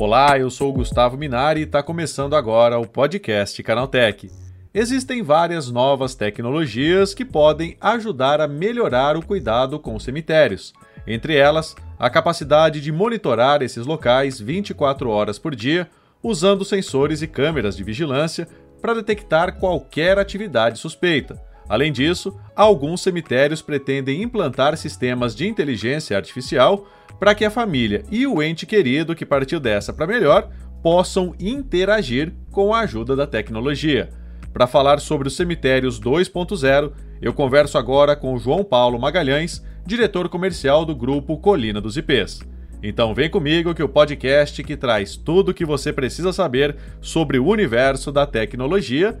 Olá, eu sou o Gustavo Minari e está começando agora o podcast Canaltech. Existem várias novas tecnologias que podem ajudar a melhorar o cuidado com cemitérios. Entre elas, a capacidade de monitorar esses locais 24 horas por dia, usando sensores e câmeras de vigilância para detectar qualquer atividade suspeita. Além disso, alguns cemitérios pretendem implantar sistemas de inteligência artificial para que a família e o ente querido que partiu dessa para melhor possam interagir com a ajuda da tecnologia. Para falar sobre os cemitérios 2.0, eu converso agora com João Paulo Magalhães, diretor comercial do grupo Colina dos IPs. Então vem comigo que o podcast que traz tudo o que você precisa saber sobre o universo da tecnologia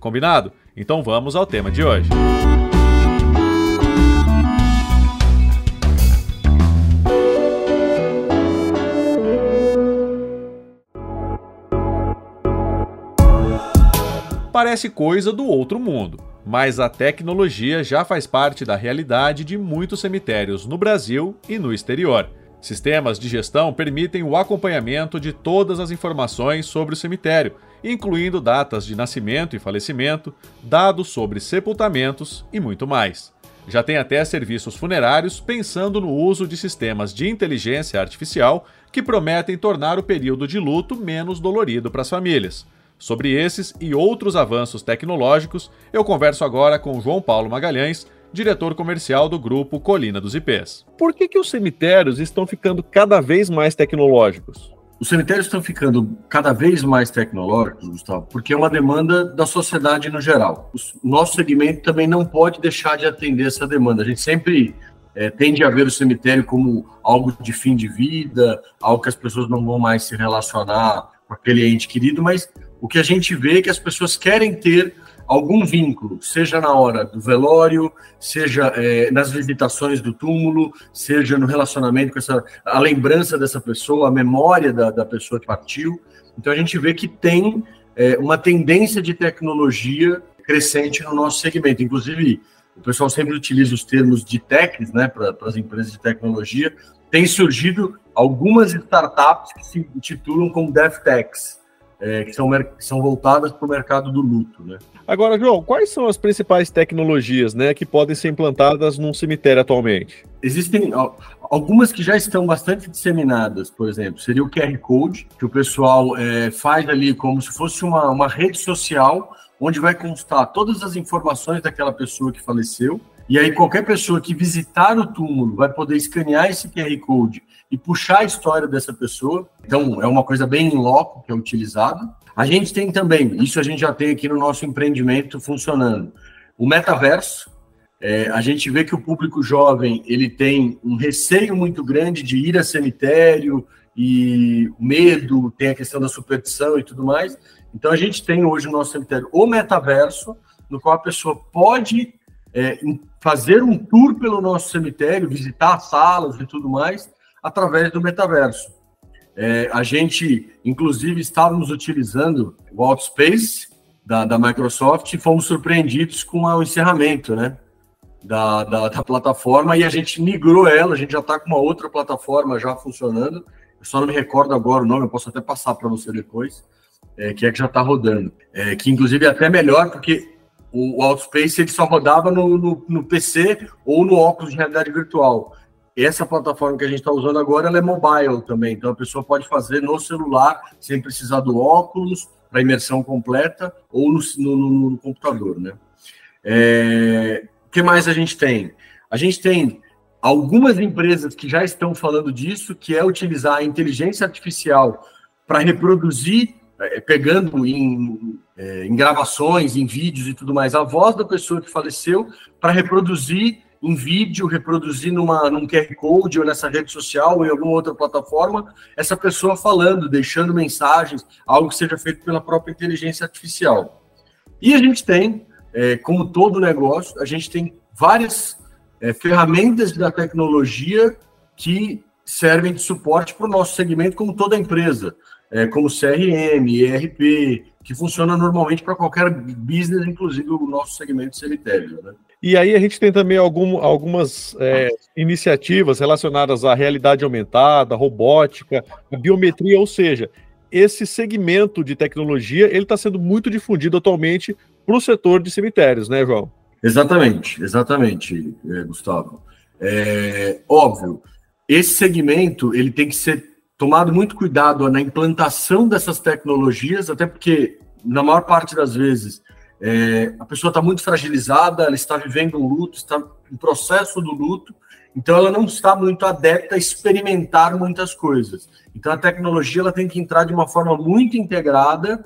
Combinado? Então vamos ao tema de hoje. Parece coisa do outro mundo, mas a tecnologia já faz parte da realidade de muitos cemitérios no Brasil e no exterior. Sistemas de gestão permitem o acompanhamento de todas as informações sobre o cemitério, incluindo datas de nascimento e falecimento, dados sobre sepultamentos e muito mais. Já tem até serviços funerários pensando no uso de sistemas de inteligência artificial que prometem tornar o período de luto menos dolorido para as famílias. Sobre esses e outros avanços tecnológicos, eu converso agora com João Paulo Magalhães, diretor comercial do grupo Colina dos IPs. Por que, que os cemitérios estão ficando cada vez mais tecnológicos? Os cemitérios estão ficando cada vez mais tecnológicos, Gustavo, porque é uma demanda da sociedade no geral. O nosso segmento também não pode deixar de atender essa demanda. A gente sempre é, tende a ver o cemitério como algo de fim de vida, algo que as pessoas não vão mais se relacionar com aquele ente querido, mas o que a gente vê é que as pessoas querem ter algum vínculo, seja na hora do velório, seja é, nas visitações do túmulo, seja no relacionamento com essa, a lembrança dessa pessoa, a memória da, da pessoa que partiu. Então a gente vê que tem é, uma tendência de tecnologia crescente no nosso segmento. Inclusive, o pessoal sempre utiliza os termos de techs, né, para as empresas de tecnologia. Tem surgido algumas startups que se intitulam como DevTechs, é, que, são, que são voltadas para o mercado do luto. Né? Agora, João, quais são as principais tecnologias né, que podem ser implantadas num cemitério atualmente? Existem algumas que já estão bastante disseminadas, por exemplo, seria o QR Code, que o pessoal é, faz ali como se fosse uma, uma rede social, onde vai constar todas as informações daquela pessoa que faleceu, e aí qualquer pessoa que visitar o túmulo vai poder escanear esse QR Code e puxar a história dessa pessoa. Então, é uma coisa bem em loco que é utilizado. A gente tem também, isso a gente já tem aqui no nosso empreendimento funcionando, o metaverso. É, a gente vê que o público jovem ele tem um receio muito grande de ir a cemitério e medo, tem a questão da superstição e tudo mais. Então a gente tem hoje no nosso cemitério o metaverso, no qual a pessoa pode é, fazer um tour pelo nosso cemitério, visitar salas e tudo mais, através do metaverso. É, a gente, inclusive, estávamos utilizando o Outspace da, da Microsoft e fomos surpreendidos com o encerramento né, da, da, da plataforma e a gente migrou ela, a gente já está com uma outra plataforma já funcionando. Eu só não me recordo agora o nome, eu posso até passar para você depois, é, que é que já está rodando. É, que inclusive é até melhor, porque o, Outspace ele só rodava no, no, no PC ou no óculos de realidade virtual. Essa plataforma que a gente está usando agora ela é mobile também, então a pessoa pode fazer no celular sem precisar do óculos para imersão completa ou no, no, no computador, né? É, o que mais a gente tem? A gente tem algumas empresas que já estão falando disso, que é utilizar a inteligência artificial para reproduzir, pegando em, é, em gravações, em vídeos e tudo mais, a voz da pessoa que faleceu, para reproduzir em vídeo, reproduzir numa, num QR Code ou nessa rede social ou em alguma outra plataforma, essa pessoa falando, deixando mensagens, algo que seja feito pela própria inteligência artificial. E a gente tem, é, como todo negócio, a gente tem várias é, ferramentas da tecnologia que servem de suporte para o nosso segmento, como toda empresa, é, como CRM, ERP, que funciona normalmente para qualquer business, inclusive o nosso segmento cemitério. Né? E aí a gente tem também algum, algumas é, iniciativas relacionadas à realidade aumentada, robótica, biometria, ou seja, esse segmento de tecnologia ele está sendo muito difundido atualmente para o setor de cemitérios, né, João? Exatamente, exatamente, é, Gustavo. É, óbvio, esse segmento ele tem que ser tomado muito cuidado na implantação dessas tecnologias, até porque na maior parte das vezes é, a pessoa está muito fragilizada, ela está vivendo um luto, está em processo do luto, então ela não está muito adepta a experimentar muitas coisas. Então a tecnologia ela tem que entrar de uma forma muito integrada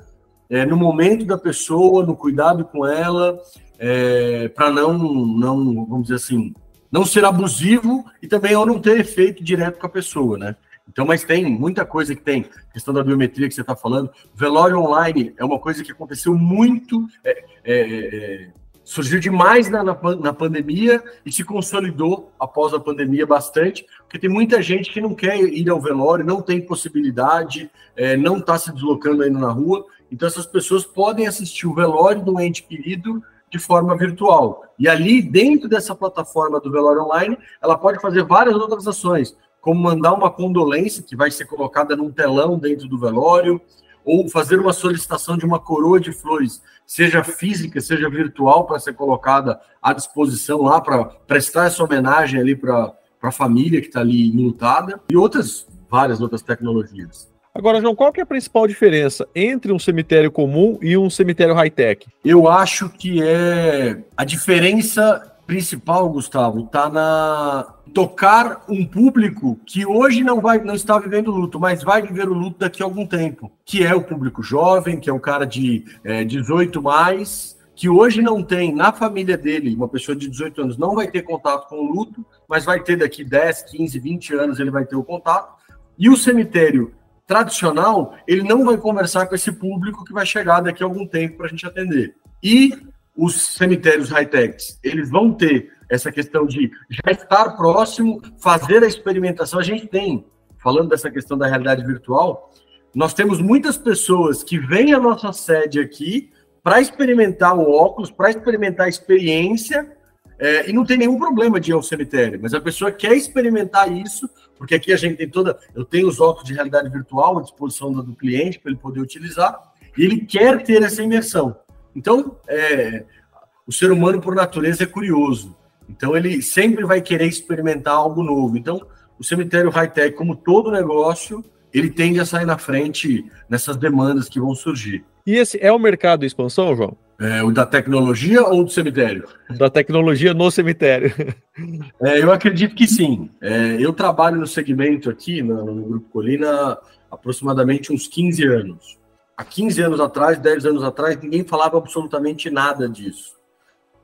é, no momento da pessoa, no cuidado com ela, é, para não, não, vamos dizer assim, não ser abusivo e também não ter efeito direto com a pessoa, né? Então, mas tem muita coisa que tem. Questão da biometria que você está falando. Velório online é uma coisa que aconteceu muito, é, é, é, surgiu demais na, na, na, pandemia e se consolidou após a pandemia bastante, porque tem muita gente que não quer ir ao velório, não tem possibilidade, é, não está se deslocando ainda na rua. Então, essas pessoas podem assistir o velório do ente querido de forma virtual. E ali, dentro dessa plataforma do velório online, ela pode fazer várias outras ações como mandar uma condolência que vai ser colocada num telão dentro do velório, ou fazer uma solicitação de uma coroa de flores, seja física, seja virtual, para ser colocada à disposição lá, para prestar essa homenagem ali para a família que está ali lutada, e outras, várias outras tecnologias. Agora, João, qual que é a principal diferença entre um cemitério comum e um cemitério high-tech? Eu acho que é a diferença principal, Gustavo, está na tocar um público que hoje não vai não está vivendo luto, mas vai viver o luto daqui a algum tempo, que é o público jovem, que é um cara de é, 18 mais, que hoje não tem na família dele, uma pessoa de 18 anos não vai ter contato com o luto, mas vai ter daqui 10, 15, 20 anos ele vai ter o contato. E o cemitério tradicional, ele não vai conversar com esse público que vai chegar daqui a algum tempo para a gente atender. E os cemitérios high-techs, eles vão ter essa questão de já estar próximo, fazer a experimentação. A gente tem, falando dessa questão da realidade virtual, nós temos muitas pessoas que vêm à nossa sede aqui para experimentar o óculos, para experimentar a experiência, é, e não tem nenhum problema de ir ao cemitério, mas a pessoa quer experimentar isso, porque aqui a gente tem toda. Eu tenho os óculos de realidade virtual à disposição do cliente para ele poder utilizar, e ele quer ter essa imersão. Então, é, o ser humano, por natureza, é curioso. Então, ele sempre vai querer experimentar algo novo. Então, o cemitério high-tech, como todo negócio, ele tende a sair na frente nessas demandas que vão surgir. E esse é o mercado de expansão, João? É, o da tecnologia ou do cemitério? Da tecnologia no cemitério. É, eu acredito que sim. É, eu trabalho no segmento aqui, no, no Grupo Colina, há aproximadamente uns 15 anos há 15 anos atrás, 10 anos atrás, ninguém falava absolutamente nada disso.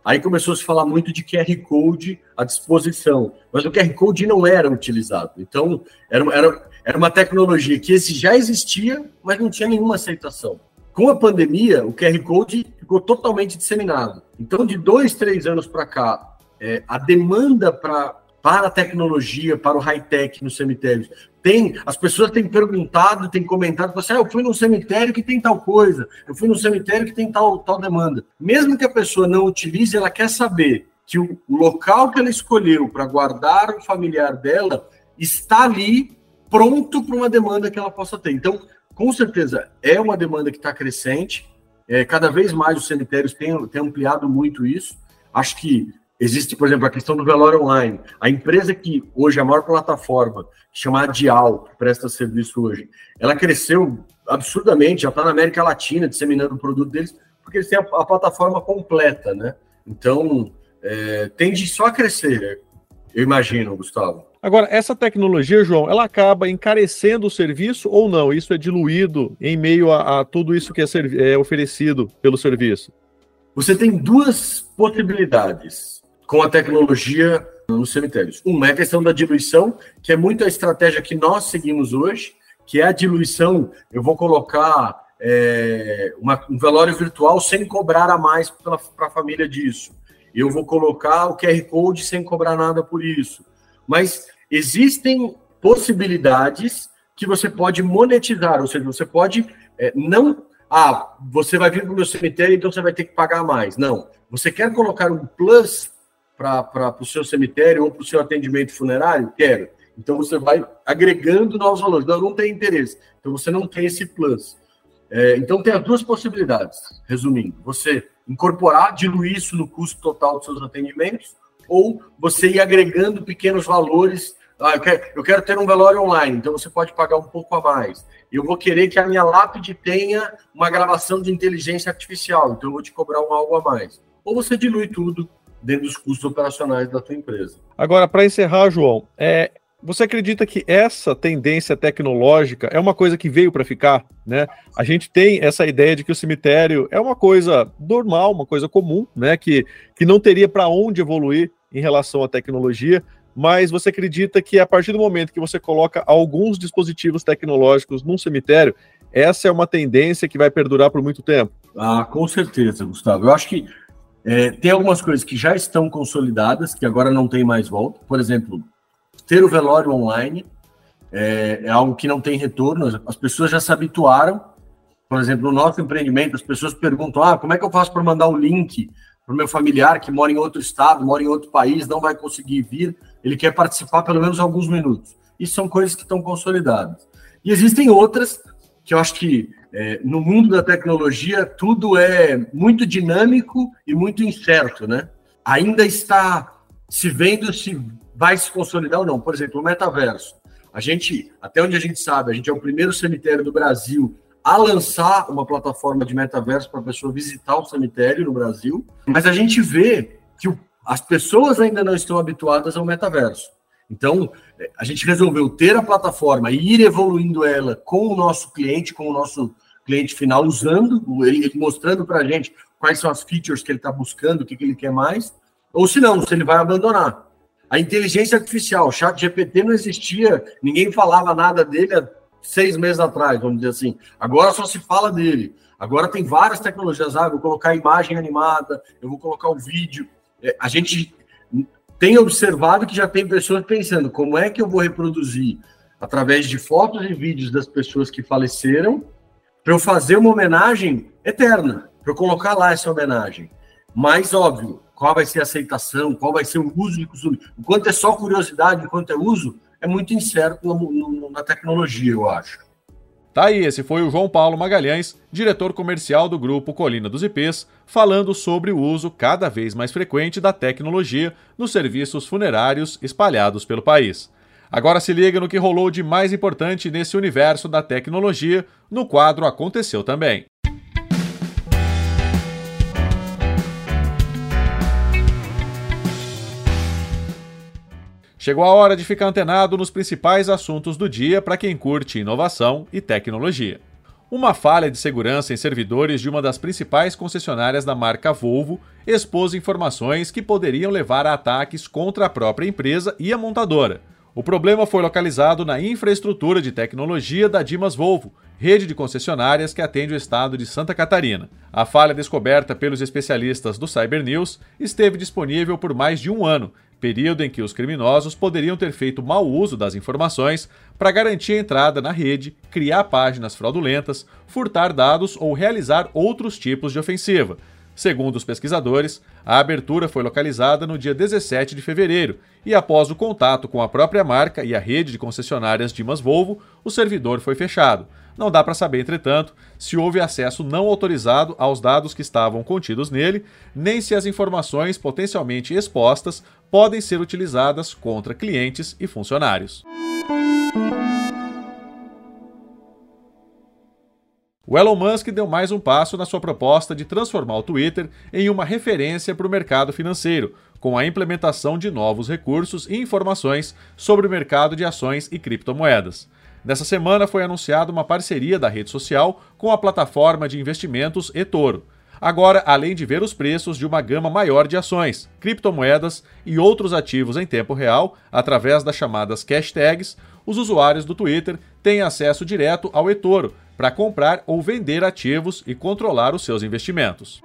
Aí começou a se falar muito de QR Code à disposição, mas o QR Code não era utilizado. Então, era, era, era uma tecnologia que esse já existia, mas não tinha nenhuma aceitação. Com a pandemia, o QR Code ficou totalmente disseminado. Então, de dois, três anos para cá, é, a demanda pra, para a tecnologia, para o high-tech nos cemitérios, tem, as pessoas têm perguntado, têm comentado, assim, ah, eu fui num cemitério que tem tal coisa, eu fui num cemitério que tem tal, tal demanda. Mesmo que a pessoa não utilize, ela quer saber que o local que ela escolheu para guardar o familiar dela está ali pronto para uma demanda que ela possa ter. Então, com certeza, é uma demanda que está crescente. É, cada vez mais os cemitérios têm, têm ampliado muito isso. Acho que Existe, por exemplo, a questão do velório online. A empresa que hoje é a maior plataforma, chamada Dial, que presta serviço hoje, ela cresceu absurdamente, já está na América Latina disseminando o produto deles, porque eles têm a, a plataforma completa, né? Então, é, tende só a crescer, eu imagino, Gustavo. Agora, essa tecnologia, João, ela acaba encarecendo o serviço ou não? Isso é diluído em meio a, a tudo isso que é, é oferecido pelo serviço? Você tem duas possibilidades com a tecnologia nos cemitérios. Uma é a questão da diluição, que é muito a estratégia que nós seguimos hoje, que é a diluição. Eu vou colocar é, uma, um velório virtual sem cobrar a mais para a família disso. Eu vou colocar o QR Code sem cobrar nada por isso. Mas existem possibilidades que você pode monetizar, ou seja, você pode é, não. Ah, você vai vir para o meu cemitério, então você vai ter que pagar mais. Não. Você quer colocar um plus para o seu cemitério ou para o seu atendimento funerário? Quero. Então você vai agregando novos valores. Não, não tem interesse. Então você não tem esse plus. É, então tem as duas possibilidades, resumindo. Você incorporar, diluir isso no custo total dos seus atendimentos, ou você ir agregando pequenos valores. Ah, eu, quero, eu quero ter um velório online, então você pode pagar um pouco a mais. Eu vou querer que a minha lápide tenha uma gravação de inteligência artificial, então eu vou te cobrar um algo a mais. Ou você dilui tudo dentro dos custos operacionais da tua empresa. Agora, para encerrar, João, é, você acredita que essa tendência tecnológica é uma coisa que veio para ficar, né? A gente tem essa ideia de que o cemitério é uma coisa normal, uma coisa comum, né? Que, que não teria para onde evoluir em relação à tecnologia, mas você acredita que a partir do momento que você coloca alguns dispositivos tecnológicos num cemitério, essa é uma tendência que vai perdurar por muito tempo? Ah, com certeza, Gustavo. Eu acho que é, tem algumas coisas que já estão consolidadas, que agora não tem mais volta. Por exemplo, ter o velório online é, é, algo que não tem retorno. As pessoas já se habituaram. Por exemplo, no nosso empreendimento, as pessoas perguntam: ah, como é que eu faço para mandar o link para o meu familiar que mora em outro estado, mora em outro país, não vai conseguir vir, ele quer participar pelo menos alguns minutos. Isso são coisas que estão consolidadas. E existem outras que eu acho que é, no mundo da tecnologia tudo é muito dinâmico e muito incerto, né? Ainda está se vendo se vai se consolidar ou não. Por exemplo, o metaverso. A gente, até onde a gente sabe, a gente é o primeiro cemitério do Brasil a lançar uma plataforma de metaverso para a pessoa visitar o cemitério no Brasil, mas a gente vê que as pessoas ainda não estão habituadas ao metaverso. Então, é, a gente resolveu ter a plataforma e ir evoluindo ela com o nosso cliente, com o nosso cliente final, usando, ele, mostrando para a gente quais são as features que ele está buscando, o que, que ele quer mais, ou se não, se ele vai abandonar. A inteligência artificial, o chat GPT não existia, ninguém falava nada dele há seis meses atrás, vamos dizer assim. Agora só se fala dele. Agora tem várias tecnologias, ah, vou colocar imagem animada, eu vou colocar o vídeo. É, a gente tem observado que já tem pessoas pensando como é que eu vou reproduzir através de fotos e vídeos das pessoas que faleceram para eu fazer uma homenagem eterna, para eu colocar lá essa homenagem. Mas, óbvio, qual vai ser a aceitação, qual vai ser o uso e costume. Enquanto é só curiosidade, enquanto é uso, é muito incerto no, na tecnologia, eu acho. Tá aí, esse foi o João Paulo Magalhães, diretor comercial do grupo Colina dos IPs, falando sobre o uso cada vez mais frequente da tecnologia nos serviços funerários espalhados pelo país. Agora se liga no que rolou de mais importante nesse universo da tecnologia no quadro Aconteceu Também. Chegou a hora de ficar antenado nos principais assuntos do dia para quem curte inovação e tecnologia. Uma falha de segurança em servidores de uma das principais concessionárias da marca Volvo expôs informações que poderiam levar a ataques contra a própria empresa e a montadora. O problema foi localizado na infraestrutura de tecnologia da Dimas Volvo, rede de concessionárias que atende o estado de Santa Catarina. A falha descoberta pelos especialistas do Cyber News esteve disponível por mais de um ano período em que os criminosos poderiam ter feito mau uso das informações para garantir a entrada na rede, criar páginas fraudulentas, furtar dados ou realizar outros tipos de ofensiva. Segundo os pesquisadores, a abertura foi localizada no dia 17 de fevereiro e, após o contato com a própria marca e a rede de concessionárias Dimas Volvo, o servidor foi fechado. Não dá para saber, entretanto, se houve acesso não autorizado aos dados que estavam contidos nele, nem se as informações potencialmente expostas podem ser utilizadas contra clientes e funcionários. O Elon Musk deu mais um passo na sua proposta de transformar o Twitter em uma referência para o mercado financeiro, com a implementação de novos recursos e informações sobre o mercado de ações e criptomoedas. Nessa semana foi anunciada uma parceria da rede social com a plataforma de investimentos eToro. Agora, além de ver os preços de uma gama maior de ações, criptomoedas e outros ativos em tempo real, através das chamadas cash tags, os usuários do Twitter têm acesso direto ao eToro para comprar ou vender ativos e controlar os seus investimentos.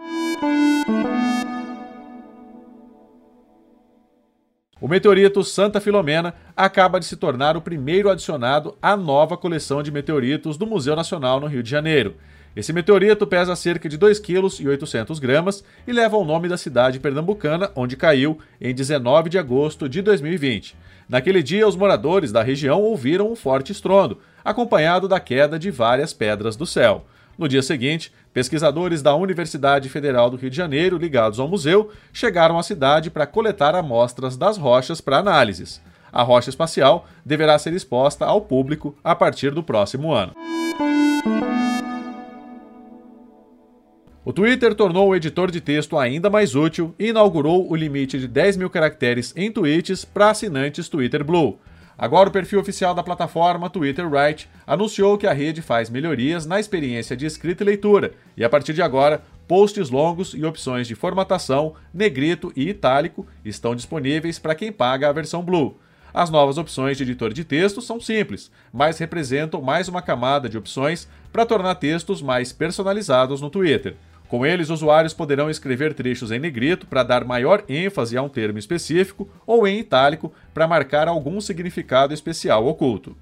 O meteorito Santa Filomena acaba de se tornar o primeiro adicionado à nova coleção de meteoritos do Museu Nacional no Rio de Janeiro. Esse meteorito pesa cerca de 2,8 kg e leva o nome da cidade pernambucana, onde caiu em 19 de agosto de 2020. Naquele dia, os moradores da região ouviram um forte estrondo, acompanhado da queda de várias pedras do céu. No dia seguinte, pesquisadores da Universidade Federal do Rio de Janeiro, ligados ao museu, chegaram à cidade para coletar amostras das rochas para análises. A rocha espacial deverá ser exposta ao público a partir do próximo ano. O Twitter tornou o editor de texto ainda mais útil e inaugurou o limite de 10 mil caracteres em tweets para assinantes Twitter Blue. Agora, o perfil oficial da plataforma Twitter Write anunciou que a rede faz melhorias na experiência de escrita e leitura, e a partir de agora, posts longos e opções de formatação, negrito e itálico estão disponíveis para quem paga a versão Blue. As novas opções de editor de texto são simples, mas representam mais uma camada de opções para tornar textos mais personalizados no Twitter. Com eles, usuários poderão escrever trechos em negrito para dar maior ênfase a um termo específico ou em itálico para marcar algum significado especial oculto.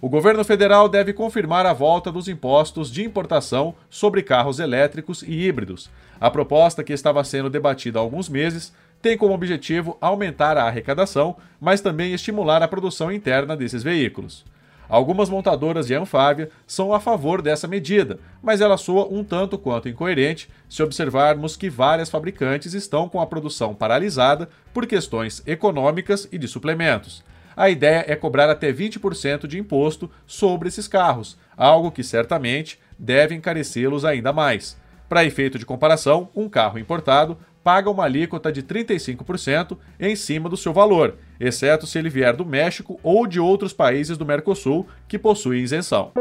O governo federal deve confirmar a volta dos impostos de importação sobre carros elétricos e híbridos. A proposta, que estava sendo debatida há alguns meses, tem como objetivo aumentar a arrecadação, mas também estimular a produção interna desses veículos. Algumas montadoras de Anfávia são a favor dessa medida, mas ela soa um tanto quanto incoerente se observarmos que várias fabricantes estão com a produção paralisada por questões econômicas e de suplementos. A ideia é cobrar até 20% de imposto sobre esses carros, algo que certamente deve encarecê-los ainda mais. Para efeito de comparação, um carro importado paga uma alíquota de 35% em cima do seu valor, exceto se ele vier do México ou de outros países do Mercosul que possuem isenção.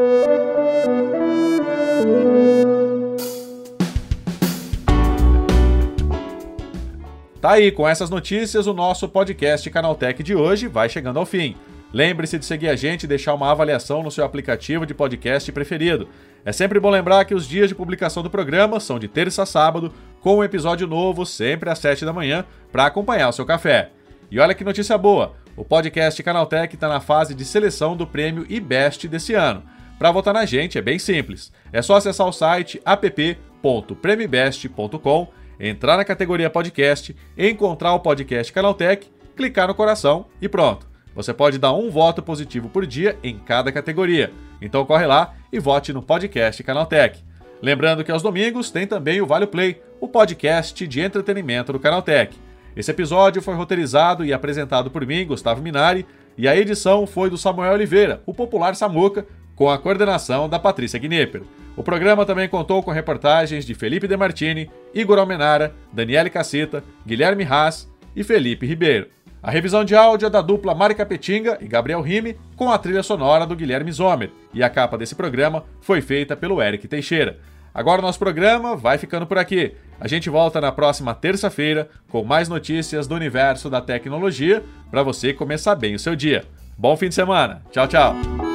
Tá aí, com essas notícias, o nosso podcast Canaltech de hoje vai chegando ao fim. Lembre-se de seguir a gente e deixar uma avaliação no seu aplicativo de podcast preferido. É sempre bom lembrar que os dias de publicação do programa são de terça a sábado, com um episódio novo sempre às 7 da manhã para acompanhar o seu café. E olha que notícia boa! O podcast Canaltech está na fase de seleção do prêmio IBEST desse ano. Para votar na gente é bem simples. É só acessar o site app.premibest.com, entrar na categoria podcast, encontrar o podcast Canaltech, clicar no coração e pronto. Você pode dar um voto positivo por dia em cada categoria. Então corre lá e vote no podcast Canaltech. Lembrando que aos domingos tem também o Vale Play, o podcast de entretenimento do Canaltech. Esse episódio foi roteirizado e apresentado por mim, Gustavo Minari, e a edição foi do Samuel Oliveira, o popular Samuca, com a coordenação da Patrícia Gnipper. O programa também contou com reportagens de Felipe Demartini, Igor Almenara, Daniele Cacita, Guilherme Haas e Felipe Ribeiro. A revisão de áudio é da dupla Mari Capetinga e Gabriel Rime, com a trilha sonora do Guilherme Zomer, e a capa desse programa foi feita pelo Eric Teixeira. Agora o nosso programa vai ficando por aqui. A gente volta na próxima terça-feira com mais notícias do universo da tecnologia para você começar bem o seu dia. Bom fim de semana. Tchau, tchau.